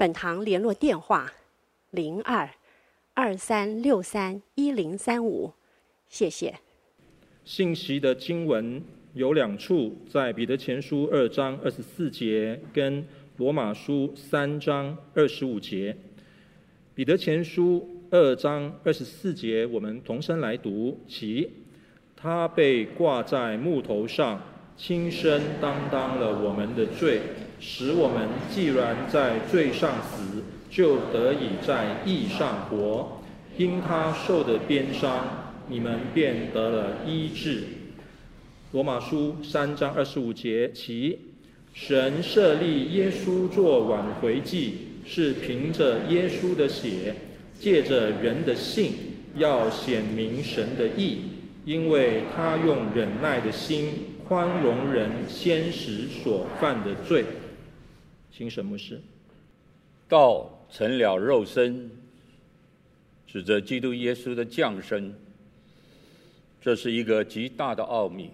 本堂联络电话：零二二三六三一零三五，谢谢。信息的经文有两处，在彼得前书二章二十四节跟罗马书三章二十五节。彼得前书二章二十四节，我们同声来读：其他被挂在木头上，亲身担当了我们的罪。使我们既然在罪上死，就得以在义上活。因他受的鞭伤，你们便得了医治。罗马书三章二十五节，其神设立耶稣作挽回祭，是凭着耶稣的血，借着人的信，要显明神的义，因为他用忍耐的心宽容人先时所犯的罪。请沈牧师，道成了肉身，指着基督耶稣的降生，这是一个极大的奥秘。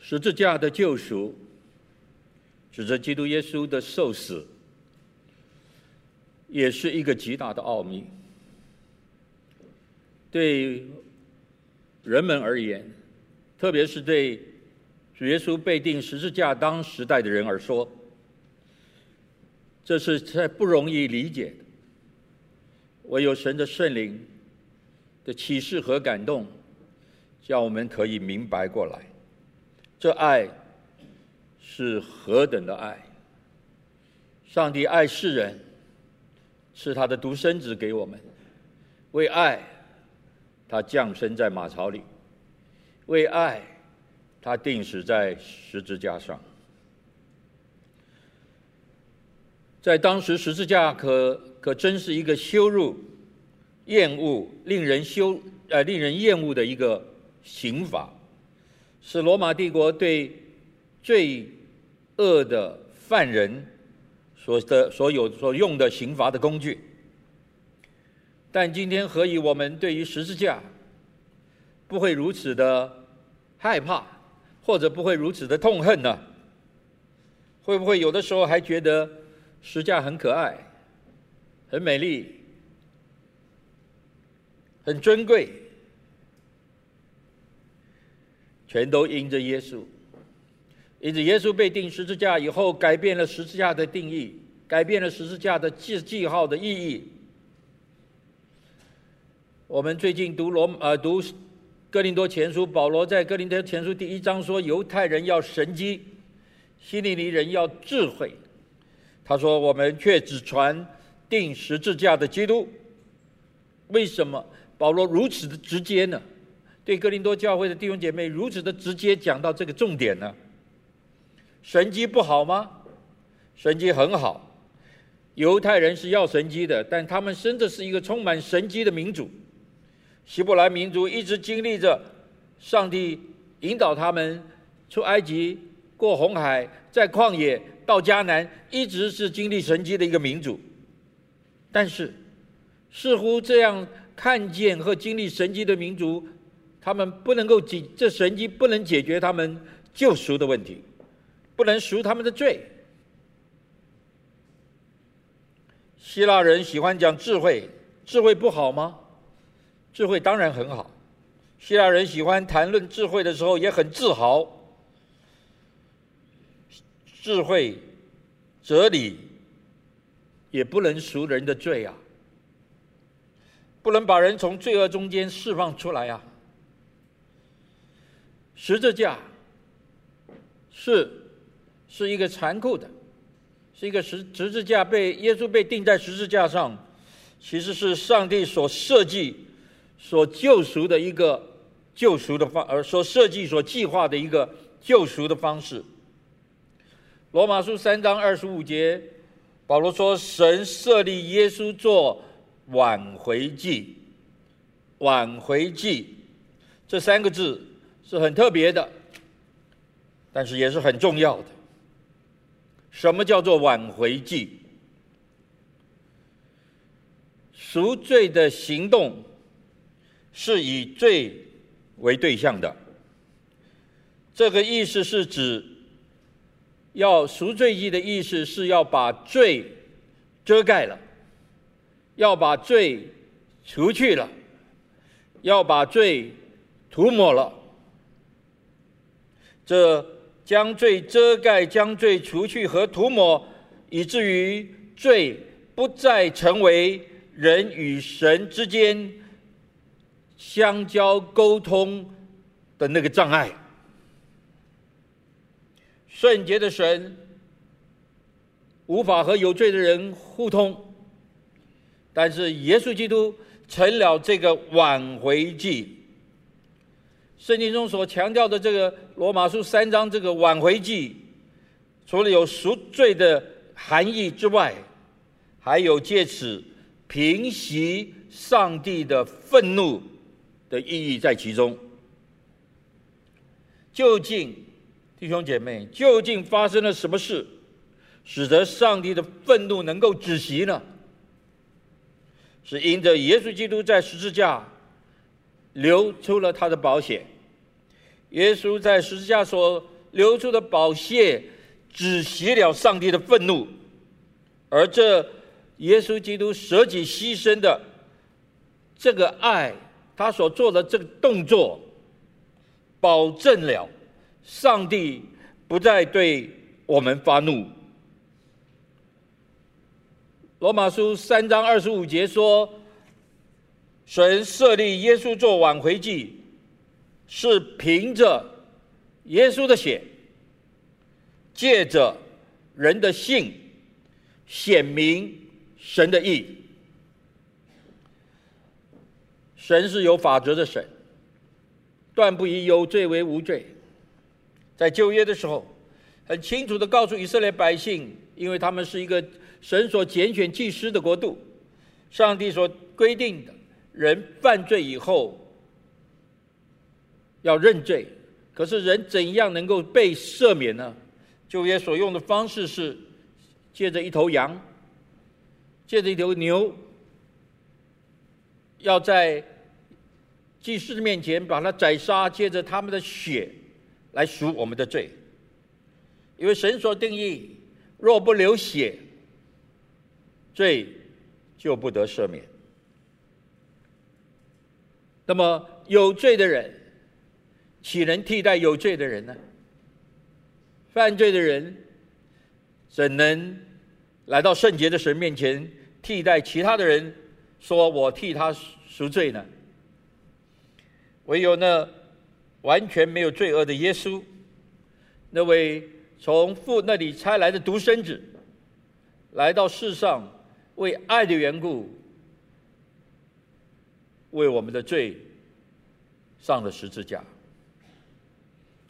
十字架的救赎，指着基督耶稣的受死，也是一个极大的奥秘。对人们而言，特别是对。耶稣被钉十字架，当时代的人而说，这是太不容易理解的。唯有神的圣灵的启示和感动，叫我们可以明白过来，这爱是何等的爱！上帝爱世人，是他的独生子给我们，为爱，他降生在马槽里，为爱。他钉死在十字架上，在当时十字架可可真是一个羞辱、厌恶、令人羞呃令人厌恶的一个刑罚，是罗马帝国对罪恶的犯人所的所有所用的刑罚的工具。但今天何以我们对于十字架不会如此的害怕？或者不会如此的痛恨呢？会不会有的时候还觉得十字架很可爱、很美丽、很尊贵？全都因着耶稣，因着耶稣被钉十字架以后，改变了十字架的定义，改变了十字架的记记号的意义。我们最近读罗呃读。哥林多前书，保罗在哥林多前书第一章说：“犹太人要神迹，希利尼人要智慧。”他说：“我们却只传钉十字架的基督。”为什么保罗如此的直接呢？对哥林多教会的弟兄姐妹如此的直接讲到这个重点呢？神迹不好吗？神迹很好。犹太人是要神迹的，但他们真的是一个充满神迹的民族。希伯来民族一直经历着上帝引导他们出埃及、过红海，在旷野到迦南，一直是经历神迹的一个民族。但是，似乎这样看见和经历神迹的民族，他们不能够解这神迹不能解决他们救赎的问题，不能赎他们的罪。希腊人喜欢讲智慧，智慧不好吗？智慧当然很好，希腊人喜欢谈论智慧的时候也很自豪。智慧、哲理也不能赎人的罪啊，不能把人从罪恶中间释放出来啊。十字架是是一个残酷的，是一个十十字架被耶稣被钉在十字架上，其实是上帝所设计。所救赎的一个救赎的方，而所设计、所计划的一个救赎的方式。罗马书三章二十五节保罗说：“神设立耶稣做挽回祭，挽回祭这三个字是很特别的，但是也是很重要的。什么叫做挽回祭？赎罪的行动是以罪为对象的。这个意思是指。”要赎罪祭的意思是要把罪遮盖了，要把罪除去了，要把罪涂抹了。这将罪遮盖、将罪除去和涂抹，以至于罪不再成为人与神之间相交沟通的那个障碍。圣洁的神无法和有罪的人互通，但是耶稣基督成了这个挽回祭。圣经中所强调的这个罗马书三章这个挽回祭，除了有赎罪的含义之外，还有借此平息上帝的愤怒的意义在其中。究竟，弟兄姐妹，究竟发生了什么事，使得上帝的愤怒能够止息呢？是因着耶稣基督在十字架流出了他的宝血，耶稣在十字架所流出的宝血止息了上帝的愤怒，而这耶稣基督舍己牺牲的这个爱，他所做的这个动作，保证了。上帝不再对我们发怒。罗马书三章二十五节说：“神设立耶稣做挽回祭，是凭着耶稣的血，借着人的信，显明神的义。神是有法则的神，断不以有罪为无罪。”在旧约的时候，很清楚的告诉以色列百姓，因为他们是一个神所拣选祭司的国度，上帝所规定的，人犯罪以后要认罪。可是人怎样能够被赦免呢？旧约所用的方式是借着一头羊，借着一头牛，要在祭司的面前把它宰杀，借着他们的血。来赎我们的罪，因为神所定义，若不流血，罪就不得赦免。那么有罪的人，岂能替代有罪的人呢？犯罪的人，怎能来到圣洁的神面前，替代其他的人，说我替他赎罪呢？唯有那。完全没有罪恶的耶稣，那位从父那里差来的独生子，来到世上，为爱的缘故，为我们的罪上了十字架。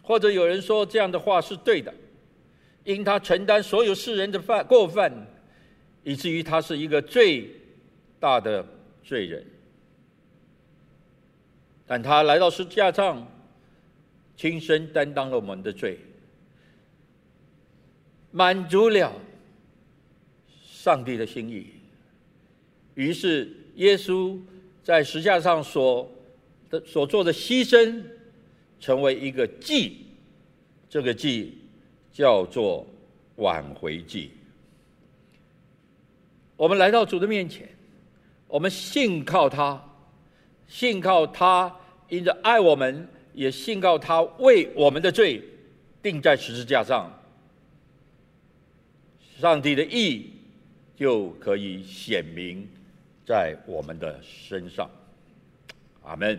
或者有人说这样的话是对的，因他承担所有世人的犯过犯，以至于他是一个最大的罪人。但他来到十字架上。亲身担当了我们的罪，满足了上帝的心意。于是，耶稣在十架上所的所做的牺牲，成为一个祭。这个祭叫做挽回祭。我们来到主的面前，我们信靠他，信靠他，因着爱我们。也信靠他为我们的罪定在十字架上，上帝的意就可以显明在我们的身上。阿门。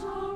oh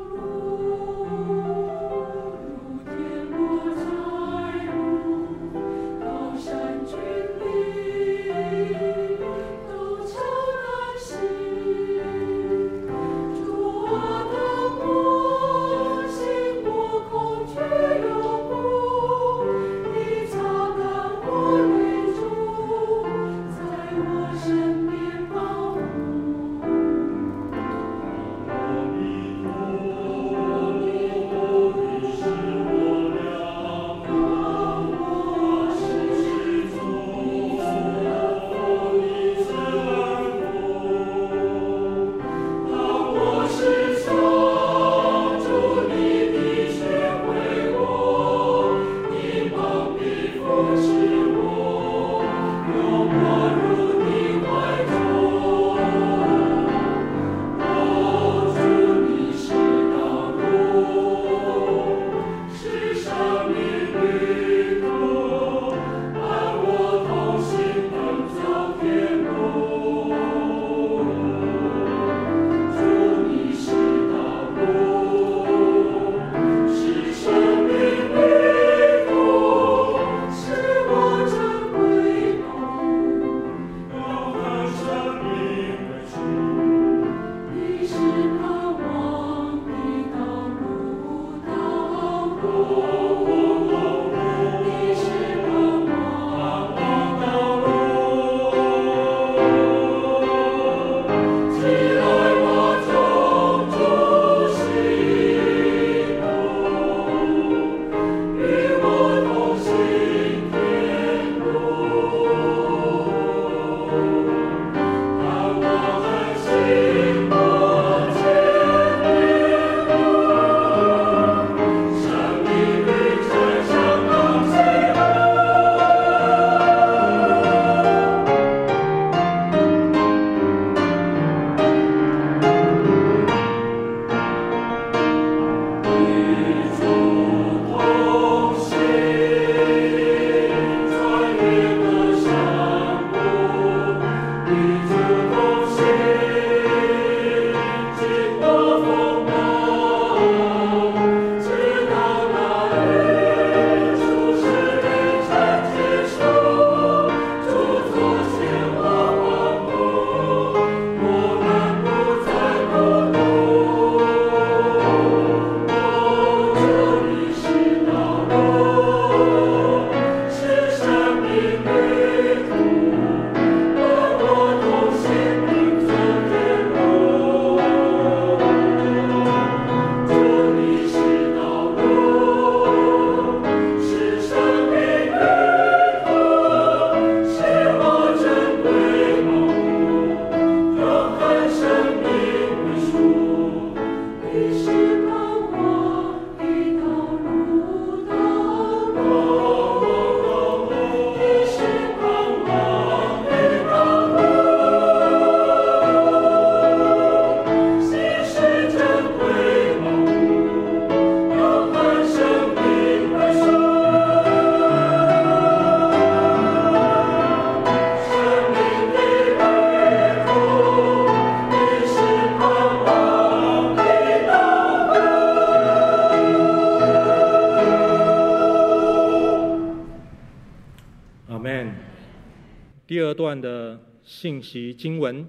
信息经文，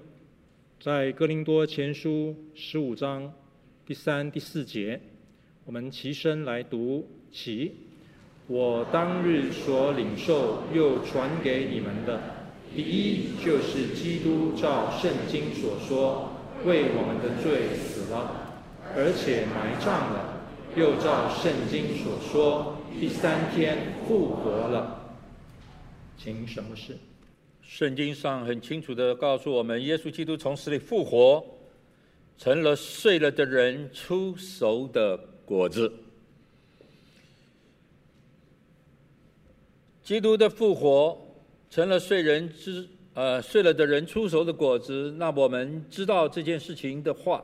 在哥林多前书十五章第三、第四节，我们齐声来读起。我当日所领受又传给你们的，第一就是基督照圣经所说，为我们的罪死了，而且埋葬了，又照圣经所说，第三天复活了。请什么事？圣经上很清楚地告诉我们，耶稣基督从死里复活，成了睡了的人出熟的果子。基督的复活成了睡人之呃睡了的人出熟的果子。那我们知道这件事情的话，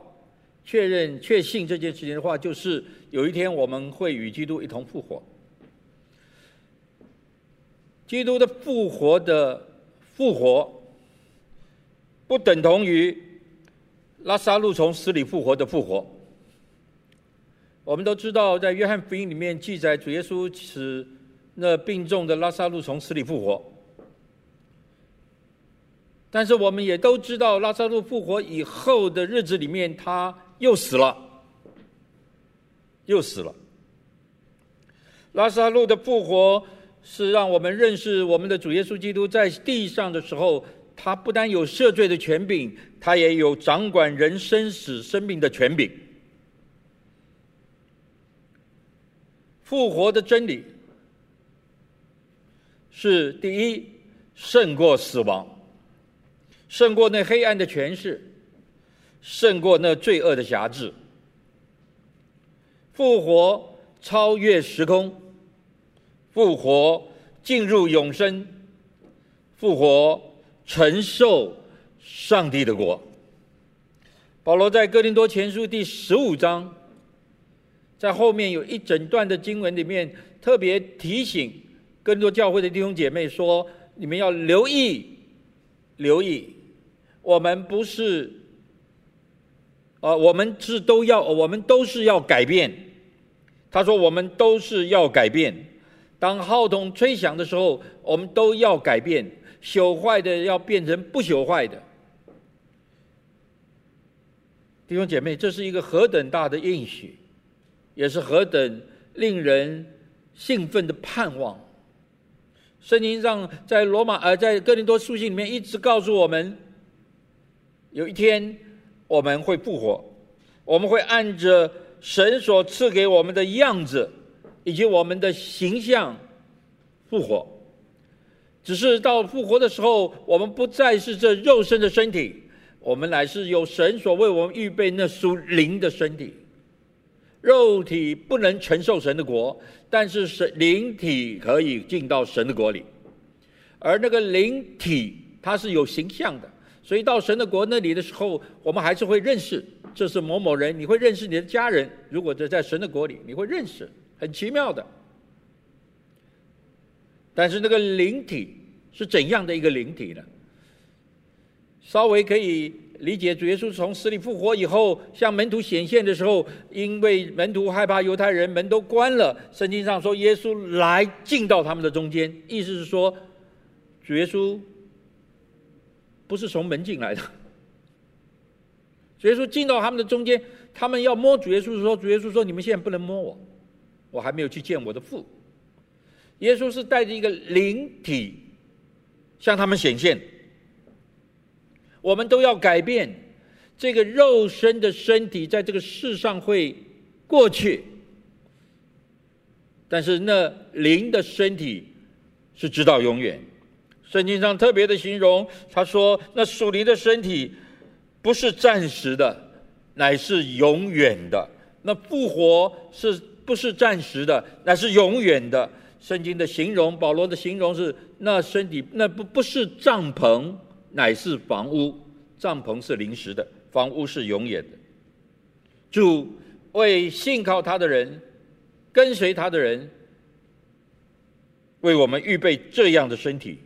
确认确信这件事情的话，就是有一天我们会与基督一同复活。基督的复活的。复活不等同于拉撒路从死里复活的复活。我们都知道，在约翰福音里面记载，主耶稣使那病重的拉撒路从死里复活。但是我们也都知道，拉撒路复活以后的日子里面，他又死了，又死了。拉撒路的复活。是让我们认识我们的主耶稣基督在地上的时候，他不但有赦罪的权柄，他也有掌管人生死生命的权柄。复活的真理是第一，胜过死亡，胜过那黑暗的权势，胜过那罪恶的辖制。复活超越时空。复活进入永生，复活承受上帝的国。保罗在哥林多前书第十五章，在后面有一整段的经文里面，特别提醒哥林多教会的弟兄姐妹说：你们要留意，留意，我们不是，啊，我们是都要，我们都是要改变。他说：我们都是要改变。当号筒吹响的时候，我们都要改变，朽坏的要变成不朽坏的。弟兄姐妹，这是一个何等大的应许，也是何等令人兴奋的盼望。圣经上在罗马呃，在哥林多书信里面一直告诉我们，有一天我们会复活，我们会按着神所赐给我们的样子以及我们的形象复活。只是到复活的时候，我们不再是这肉身的身体，我们乃是有神所为我们预备那属灵的身体。肉体不能承受神的国，但是神灵体可以进到神的国里，而那个灵体它是有形象的，所以到神的国那里的时候，我们还是会认识这是某某人。你会认识你的家人，如果在在神的国里，你会认识，很奇妙的。但是那个灵体。是怎样的一个灵体呢？稍微可以理解，主耶稣从死里复活以后，向门徒显现的时候，因为门徒害怕犹太人，门都关了。圣经上说，耶稣来进到他们的中间，意思是说，主耶稣不是从门进来的。主耶稣进到他们的中间，他们要摸主耶稣的时候，主耶稣说：“你们现在不能摸我，我还没有去见我的父。”耶稣是带着一个灵体。向他们显现，我们都要改变这个肉身的身体，在这个世上会过去，但是那灵的身体是直到永远。圣经上特别的形容，他说：“那属灵的身体不是暂时的，乃是永远的；那复活是不是暂时的，乃是永远的。”圣经的形容，保罗的形容是：那身体那不不是帐篷，乃是房屋。帐篷是临时的，房屋是永远的。主为信靠他的人、跟随他的人，为我们预备这样的身体。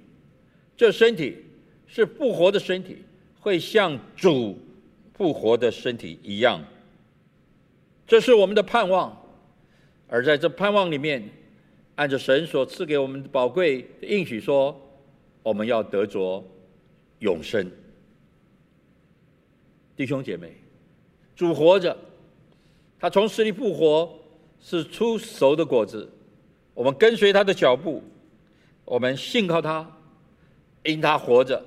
这身体是复活的身体，会像主复活的身体一样。这是我们的盼望，而在这盼望里面。按着神所赐给我们的宝贵的应许说，我们要得着永生。弟兄姐妹，主活着，他从死里复活是出熟的果子。我们跟随他的脚步，我们信靠他，因他活着，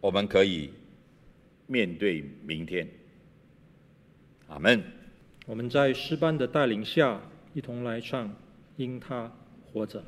我们可以面对明天。阿门。我们在诗班的带领下。一同来唱，因他活着。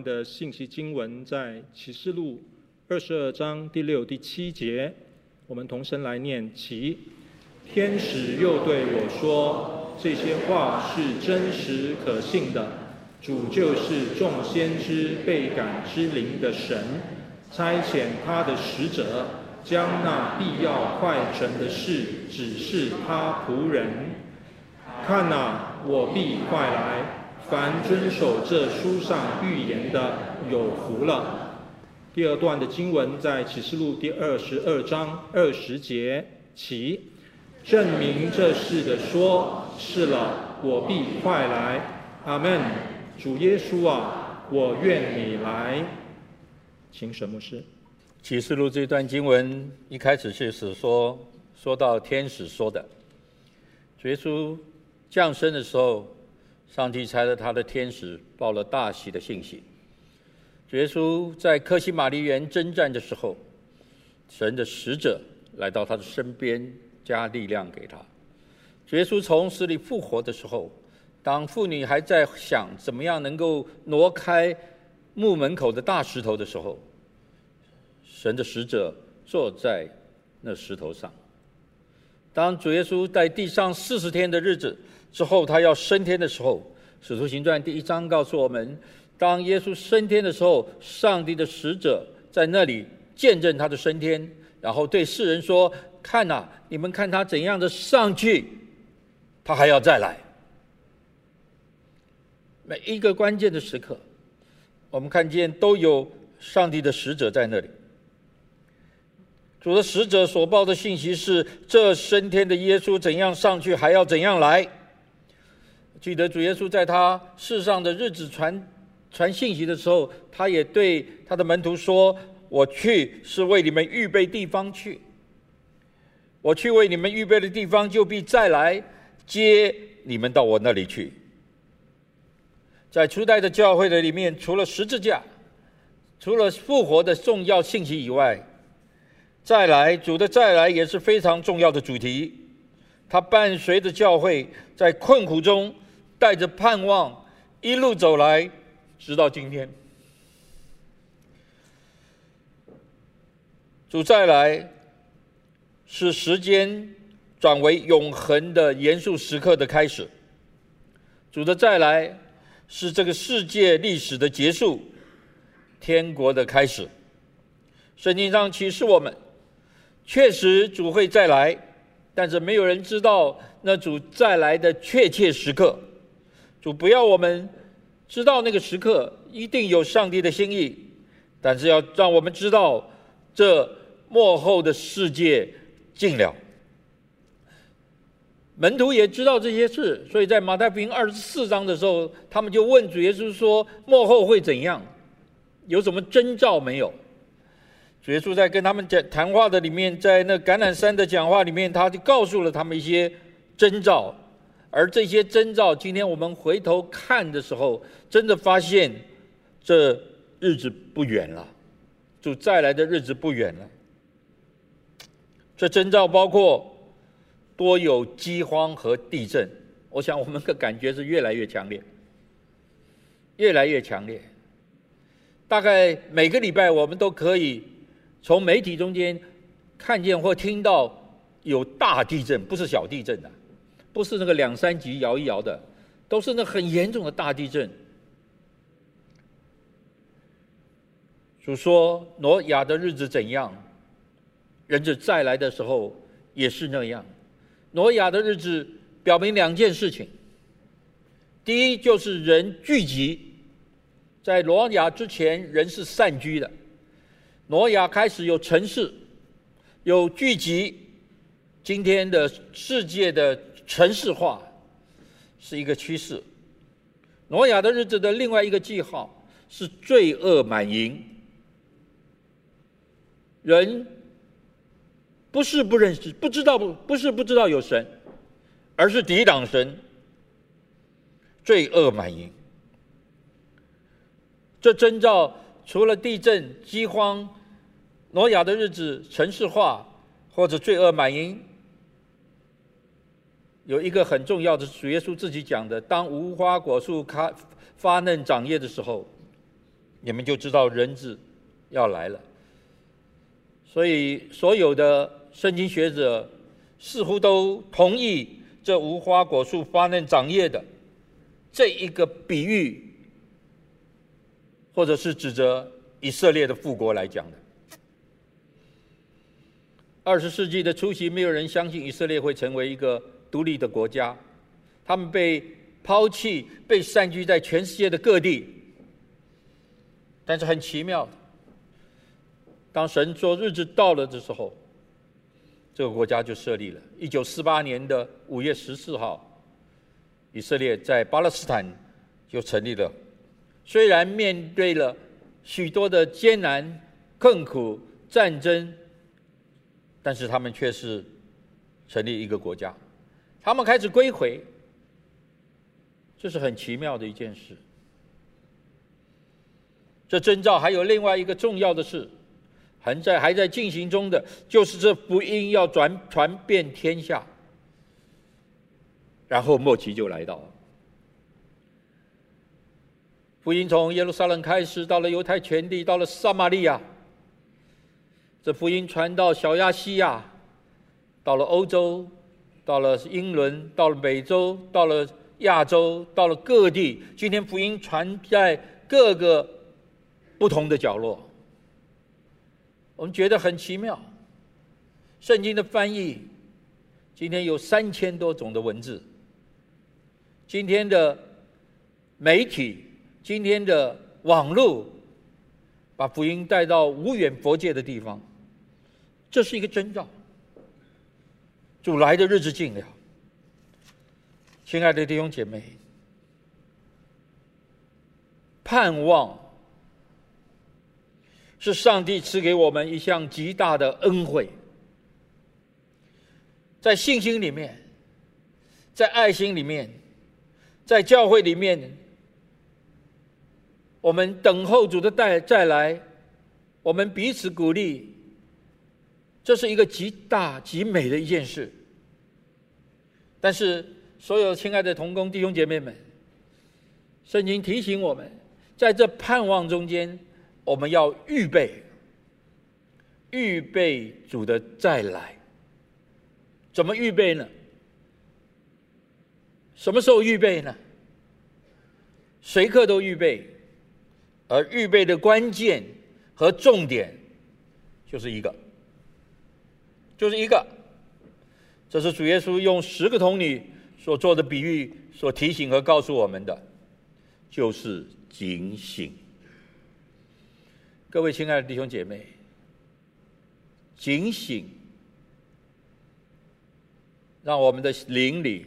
的信息经文在启示录二十二章第六、第七节，我们同声来念：起，天使又对我说：“这些话是真实可信的。主就是众先知被感之灵的神，差遣他的使者，将那必要快成的事指示他仆人。看哪，我必快来。”凡遵守这书上预言的，有福了。第二段的经文在启示录第二十二章二十节起，证明这事的说：是了，我必快来。阿门。主耶稣啊，我愿你来。请沈牧师。启示录这段经文一开始就是说，说到天使说的，主耶稣降生的时候。上帝差了他的天使报了大喜的信息。主耶稣在克西马尼园征战的时候，神的使者来到他的身边，加力量给他。耶稣从死里复活的时候，当妇女还在想怎么样能够挪开墓门口的大石头的时候，神的使者坐在那石头上。当主耶稣在地上四十天的日子。之后，他要升天的时候，《使徒行传》第一章告诉我们：当耶稣升天的时候，上帝的使者在那里见证他的升天，然后对世人说：“看呐，你们看他怎样的上去，他还要再来。”每一个关键的时刻，我们看见都有上帝的使者在那里。主的使者所报的信息是：这升天的耶稣怎样上去，还要怎样来。记得主耶稣在他世上的日子传传信息的时候，他也对他的门徒说：“我去是为你们预备地方去，我去为你们预备的地方，就必再来接你们到我那里去。”在初代的教会的里面，除了十字架，除了复活的重要信息以外，再来主的再来也是非常重要的主题。它伴随着教会在困苦中。带着盼望，一路走来，直到今天。主再来，是时间转为永恒的严肃时刻的开始。主的再来，是这个世界历史的结束，天国的开始。圣经上启示我们，确实主会再来，但是没有人知道那主再来的确切时刻。主不要我们知道那个时刻一定有上帝的心意，但是要让我们知道这幕后的世界尽了。门徒也知道这些事，所以在马太福音二十四章的时候，他们就问主耶稣说：“幕后会怎样？有什么征兆没有？”主耶稣在跟他们讲谈话的里面，在那橄榄山的讲话里面，他就告诉了他们一些征兆。而这些征兆，今天我们回头看的时候，真的发现这日子不远了，主再来的日子不远了。这征兆包括多有饥荒和地震，我想我们的感觉是越来越强烈，越来越强烈。大概每个礼拜我们都可以从媒体中间看见或听到有大地震，不是小地震的。不是那个两三级摇一摇的，都是那很严重的大地震。主说挪亚的日子怎样，人子再来的时候也是那样。挪亚的日子表明两件事情：第一，就是人聚集，在挪亚之前，人是散居的；挪亚开始有城市，有聚集。今天的世界的。城市化是一个趋势。挪亚的日子的另外一个记号是罪恶满盈。人不是不认识、不知道不不是不知道有神，而是抵挡神。罪恶满盈。这征兆除了地震、饥荒、挪亚的日子、城市化或者罪恶满盈。有一个很重要的，主耶稣自己讲的：当无花果树开发嫩长叶的时候，你们就知道人子要来了。所以，所有的圣经学者似乎都同意这无花果树发嫩长叶的这一个比喻，或者是指着以色列的复国来讲的。二十世纪的初期，没有人相信以色列会成为一个独立的国家，他们被抛弃，被散居在全世界的各地。但是很奇妙。当神说日子到了的时候，这个国家就设立了。一九四八年的五月十四号，以色列在巴勒斯坦就成立了。虽然面对了许多的艰难、困苦、战争，但是他们却是成立一个国家。他们开始归回，这是很奇妙的一件事。这征兆还有另外一个重要的事。还在还在进行中的，就是这福音要转传遍天下，然后末期就来到了。福音从耶路撒冷开始，到了犹太全地，到了撒玛利亚。这福音传到小亚细亚，到了欧洲，到了英伦，到了美洲，到了亚洲，到了各地。今天福音传在各个不同的角落。我们觉得很奇妙，圣经的翻译，今天有三千多种的文字。今天的媒体，今天的网络，把福音带到无远弗届的地方，这是一个征兆。主来的日子近了，亲爱的弟兄姐妹，盼望。是上帝赐给我们一项极大的恩惠，在信心里面，在爱心里面，在教会里面，我们等候主的带再来，我们彼此鼓励，这是一个极大极美的一件事。但是，所有亲爱的同工弟兄姐妹们，圣经提醒我们，在这盼望中间。我们要预备，预备主的再来。怎么预备呢？什么时候预备呢？随刻都预备，而预备的关键和重点就是一个，就是一个。这是主耶稣用十个童女所做的比喻，所提醒和告诉我们的，就是警醒。各位亲爱的弟兄姐妹，警醒，让我们的灵里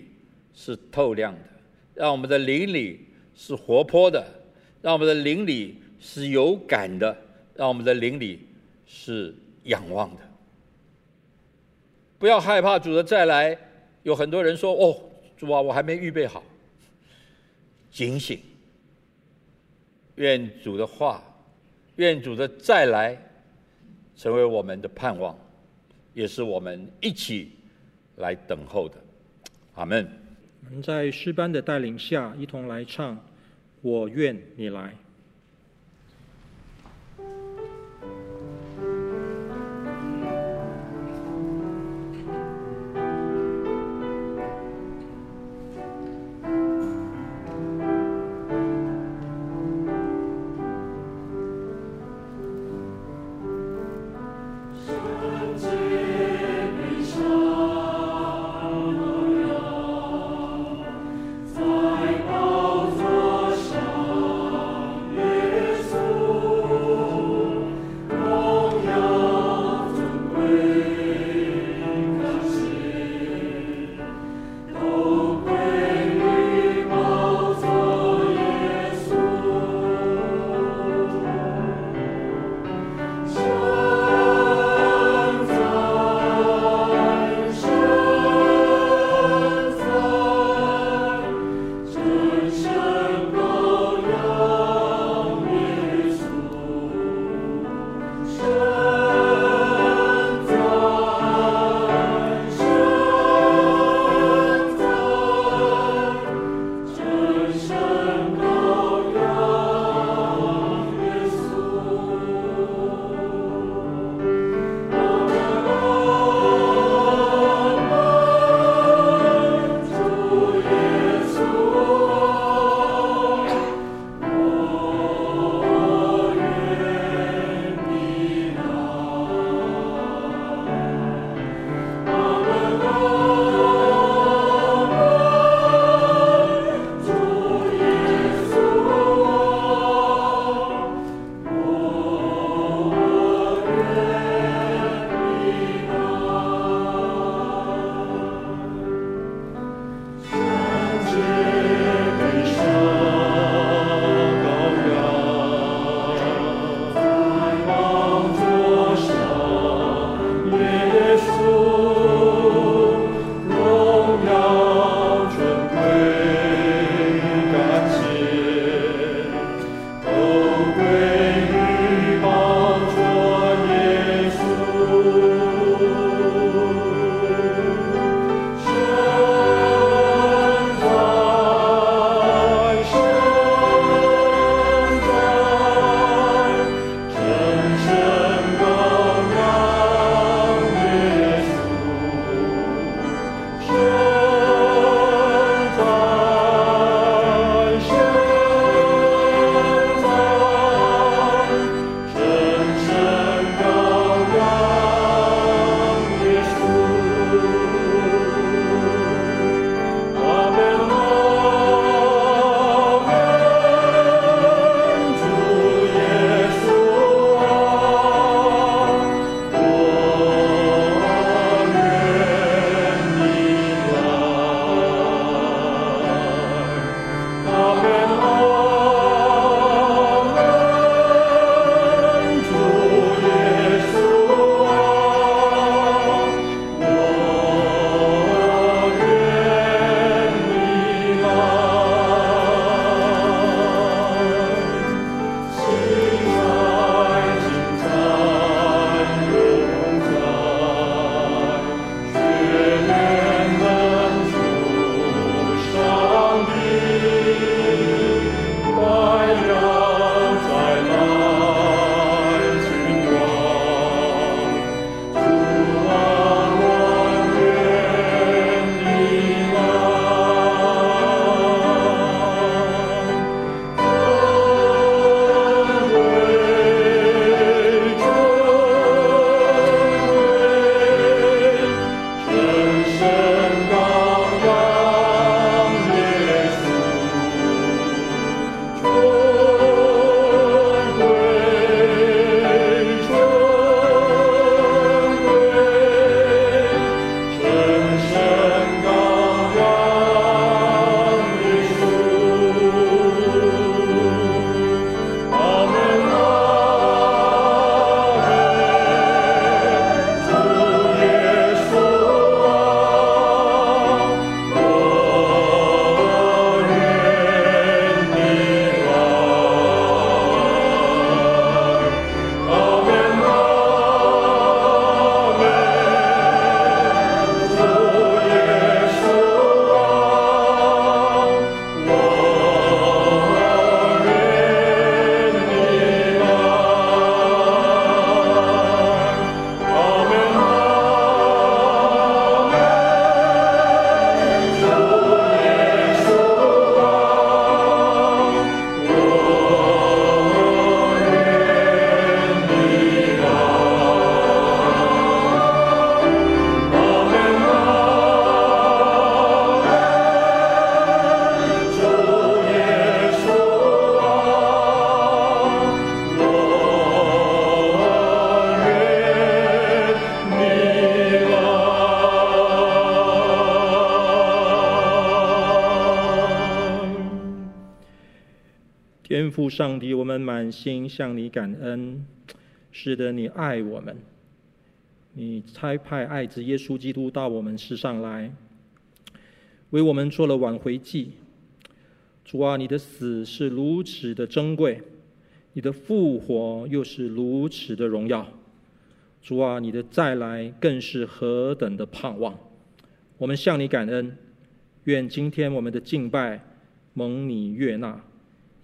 是透亮的，让我们的灵里是活泼的，让我们的灵里是有感的，让我们的灵里是仰望的。不要害怕主的再来。有很多人说：“哦，主啊，我还没预备好。”警醒，愿主的话。愿主的再来成为我们的盼望，也是我们一起来等候的。阿门。我们在诗班的带领下，一同来唱：我愿你来。上帝，我们满心向你感恩，是的，你爱我们，你差派爱子耶稣基督到我们世上来，为我们做了挽回祭。主啊，你的死是如此的珍贵，你的复活又是如此的荣耀。主啊，你的再来更是何等的盼望。我们向你感恩，愿今天我们的敬拜蒙你悦纳，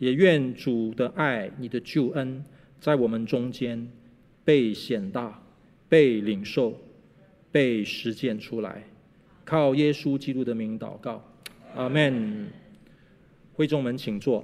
也愿主的爱、你的救恩在我们中间被显大、被领受、被实践出来。靠耶稣基督的名祷告，阿门。会众们，请坐。